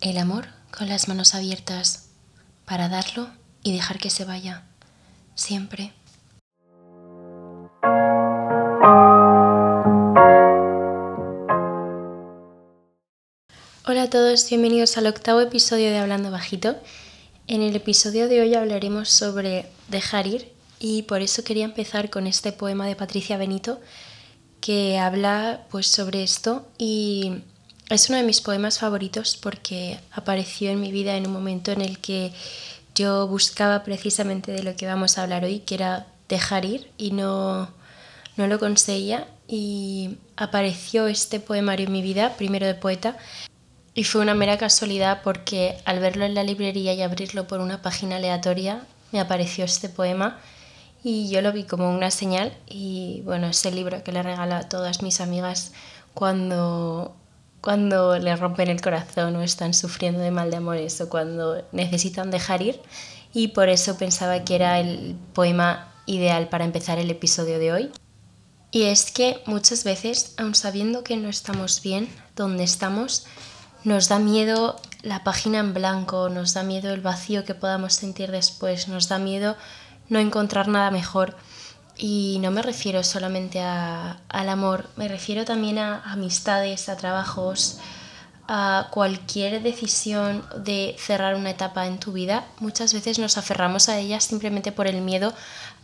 El amor con las manos abiertas para darlo y dejar que se vaya, siempre. Hola a todos, bienvenidos al octavo episodio de Hablando Bajito. En el episodio de hoy hablaremos sobre dejar ir y por eso quería empezar con este poema de Patricia Benito que habla pues sobre esto. Y es uno de mis poemas favoritos porque apareció en mi vida en un momento en el que yo buscaba precisamente de lo que vamos a hablar hoy, que era dejar ir y no, no lo conseguía. Y apareció este poemario en mi vida, primero de poeta, y fue una mera casualidad porque al verlo en la librería y abrirlo por una página aleatoria me apareció este poema y yo lo vi como una señal y bueno, es el libro que le regalo a todas mis amigas cuando cuando le rompen el corazón o están sufriendo de mal de amores o cuando necesitan dejar ir y por eso pensaba que era el poema ideal para empezar el episodio de hoy. Y es que muchas veces, aun sabiendo que no estamos bien donde estamos, nos da miedo la página en blanco, nos da miedo el vacío que podamos sentir después, nos da miedo no encontrar nada mejor. Y no me refiero solamente al amor, me refiero también a amistades, a trabajos, a cualquier decisión de cerrar una etapa en tu vida. Muchas veces nos aferramos a ella simplemente por el miedo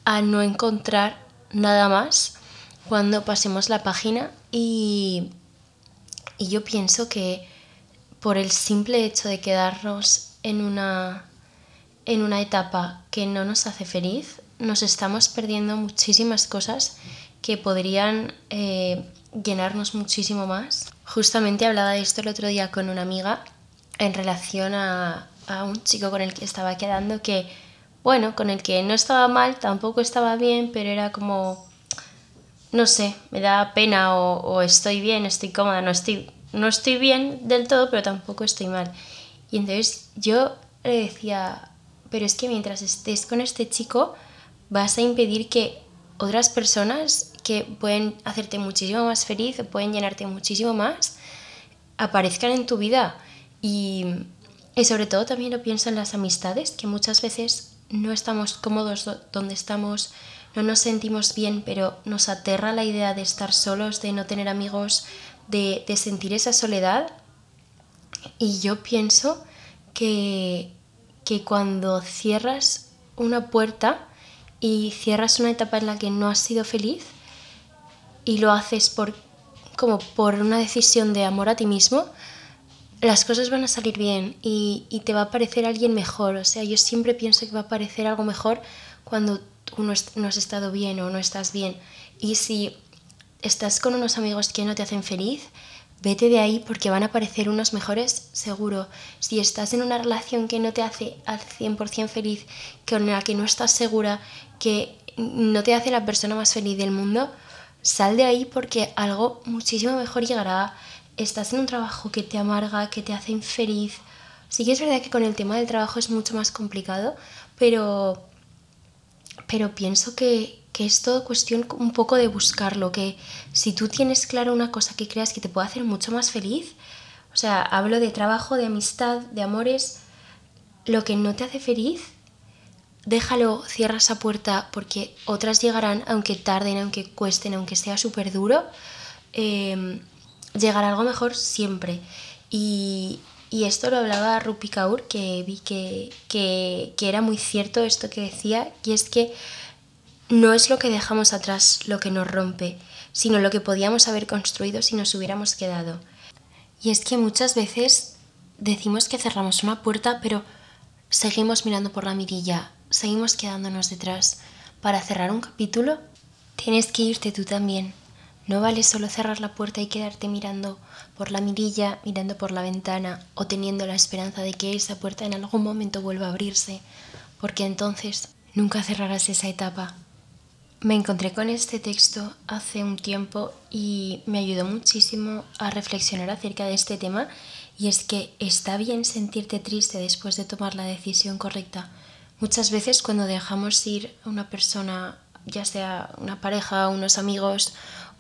a no encontrar nada más cuando pasemos la página y, y yo pienso que por el simple hecho de quedarnos en una, en una etapa que no nos hace feliz, nos estamos perdiendo muchísimas cosas que podrían eh, llenarnos muchísimo más. Justamente hablaba de esto el otro día con una amiga en relación a, a un chico con el que estaba quedando que, bueno, con el que no estaba mal, tampoco estaba bien, pero era como, no sé, me da pena o, o estoy bien, estoy cómoda, no estoy, no estoy bien del todo, pero tampoco estoy mal. Y entonces yo le decía, pero es que mientras estés con este chico, vas a impedir que otras personas que pueden hacerte muchísimo más feliz, pueden llenarte muchísimo más, aparezcan en tu vida. Y, y sobre todo también lo pienso en las amistades, que muchas veces no estamos cómodos donde estamos, no nos sentimos bien, pero nos aterra la idea de estar solos, de no tener amigos, de, de sentir esa soledad. Y yo pienso que, que cuando cierras una puerta, y cierras una etapa en la que no has sido feliz y lo haces por como por una decisión de amor a ti mismo, las cosas van a salir bien y, y te va a parecer alguien mejor. O sea, yo siempre pienso que va a parecer algo mejor cuando tú no, no has estado bien o no estás bien. Y si estás con unos amigos que no te hacen feliz, vete de ahí porque van a aparecer unos mejores seguro. Si estás en una relación que no te hace al 100% feliz, con la que no estás segura, que no te hace la persona más feliz del mundo, sal de ahí porque algo muchísimo mejor llegará. Estás en un trabajo que te amarga, que te hace infeliz. Sí que es verdad que con el tema del trabajo es mucho más complicado, pero, pero pienso que, que es todo cuestión un poco de buscarlo, que si tú tienes claro una cosa que creas que te puede hacer mucho más feliz, o sea, hablo de trabajo, de amistad, de amores, lo que no te hace feliz, déjalo, cierra esa puerta porque otras llegarán, aunque tarden, aunque cuesten, aunque sea súper duro, eh, llegará algo mejor siempre. Y, y esto lo hablaba Rupi Kaur, que vi que, que, que era muy cierto esto que decía, y es que no es lo que dejamos atrás lo que nos rompe, sino lo que podíamos haber construido si nos hubiéramos quedado. Y es que muchas veces decimos que cerramos una puerta, pero seguimos mirando por la mirilla, seguimos quedándonos detrás. Para cerrar un capítulo, tienes que irte tú también. No vale solo cerrar la puerta y quedarte mirando por la mirilla, mirando por la ventana o teniendo la esperanza de que esa puerta en algún momento vuelva a abrirse, porque entonces nunca cerrarás esa etapa. Me encontré con este texto hace un tiempo y me ayudó muchísimo a reflexionar acerca de este tema y es que está bien sentirte triste después de tomar la decisión correcta. Muchas veces cuando dejamos ir a una persona ya sea una pareja, unos amigos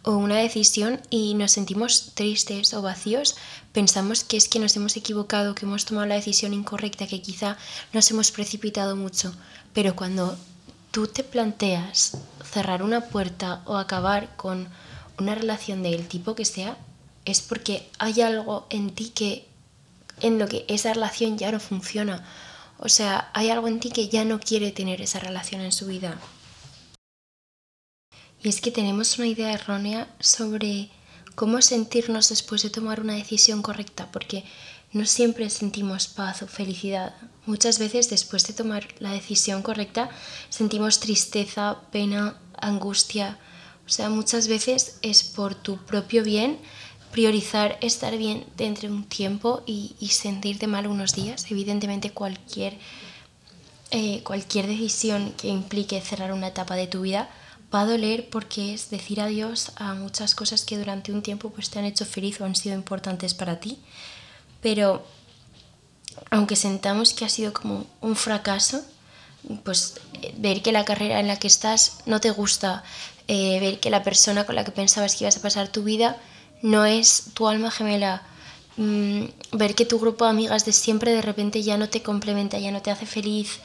o una decisión y nos sentimos tristes o vacíos, pensamos que es que nos hemos equivocado, que hemos tomado la decisión incorrecta, que quizá nos hemos precipitado mucho. Pero cuando tú te planteas cerrar una puerta o acabar con una relación del tipo que sea, es porque hay algo en ti que en lo que esa relación ya no funciona. O sea, hay algo en ti que ya no quiere tener esa relación en su vida. Y es que tenemos una idea errónea sobre cómo sentirnos después de tomar una decisión correcta, porque no siempre sentimos paz o felicidad. Muchas veces después de tomar la decisión correcta sentimos tristeza, pena, angustia. O sea, muchas veces es por tu propio bien priorizar estar bien dentro de un tiempo y, sentirte mal unos días. Evidentemente cualquier, eh, cualquier decisión que implique cerrar una etapa de tu vida va a doler porque es decir adiós a muchas cosas que durante un tiempo pues, te han hecho feliz o han sido importantes para ti. Pero aunque sentamos que ha sido como un fracaso, pues ver que la carrera en la que estás no te gusta, eh, ver que la persona con la que pensabas que ibas a pasar tu vida no es tu alma gemela, mm, ver que tu grupo de amigas de siempre de repente ya no te complementa, ya no te hace feliz,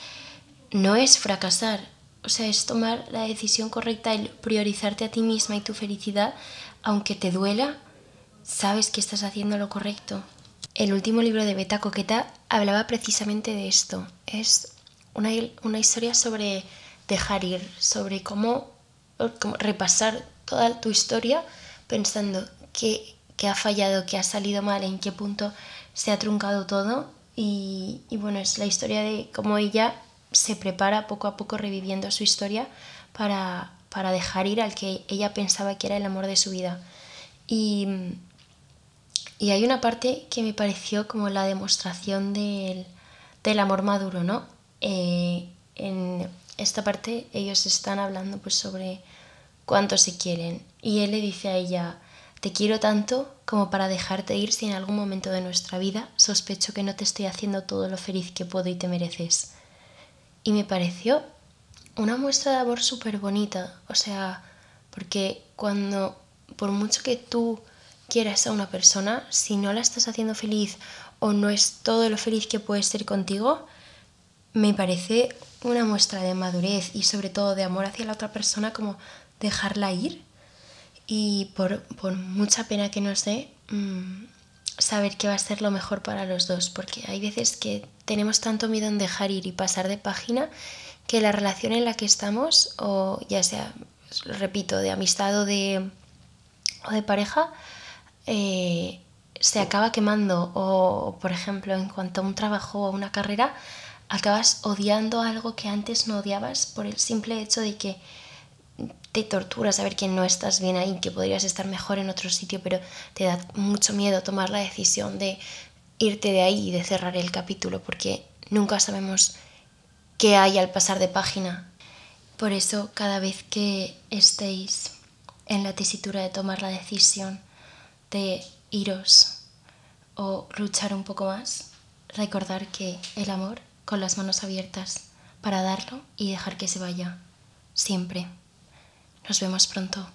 no es fracasar, o sea, es tomar la decisión correcta, el priorizarte a ti misma y tu felicidad, aunque te duela, sabes que estás haciendo lo correcto. El último libro de Beta Coqueta hablaba precisamente de esto. Es una, una historia sobre dejar ir, sobre cómo, repasar toda tu historia pensando qué, qué, ha fallado, qué ha salido mal, en qué punto se ha truncado todo. Y, y bueno, es la historia de cómo ella se prepara poco a poco reviviendo su historia para, para dejar ir al que ella pensaba que era el amor de su vida. Y, y hay una parte que me pareció como la demostración del, del amor maduro, ¿no? Eh, en esta parte ellos están hablando pues sobre cuánto se quieren y él le dice a ella, te quiero tanto como para dejarte ir si en algún momento de nuestra vida sospecho que no te estoy haciendo todo lo feliz que puedo y te mereces. Y me pareció una muestra de amor súper bonita. O sea, porque cuando, por mucho que tú quieras a una persona, si no la estás haciendo feliz o no es todo lo feliz que puede ser contigo, me parece una muestra de madurez y sobre todo de amor hacia la otra persona como dejarla ir. Y por, por mucha pena que nos dé, mmm, saber qué va a ser lo mejor para los dos, porque hay veces que tenemos tanto miedo en dejar ir y pasar de página que la relación en la que estamos, o ya sea, repito, de amistad o de, o de pareja, eh, se acaba quemando o, por ejemplo, en cuanto a un trabajo o una carrera, acabas odiando algo que antes no odiabas por el simple hecho de que te tortura saber que no estás bien ahí, que podrías estar mejor en otro sitio, pero te da mucho miedo tomar la decisión de irte de ahí y de cerrar el capítulo, porque nunca sabemos qué hay al pasar de página. Por eso, cada vez que estéis en la tesitura de tomar la decisión de iros o luchar un poco más, recordar que el amor con las manos abiertas para darlo y dejar que se vaya siempre. Nos vemos pronto.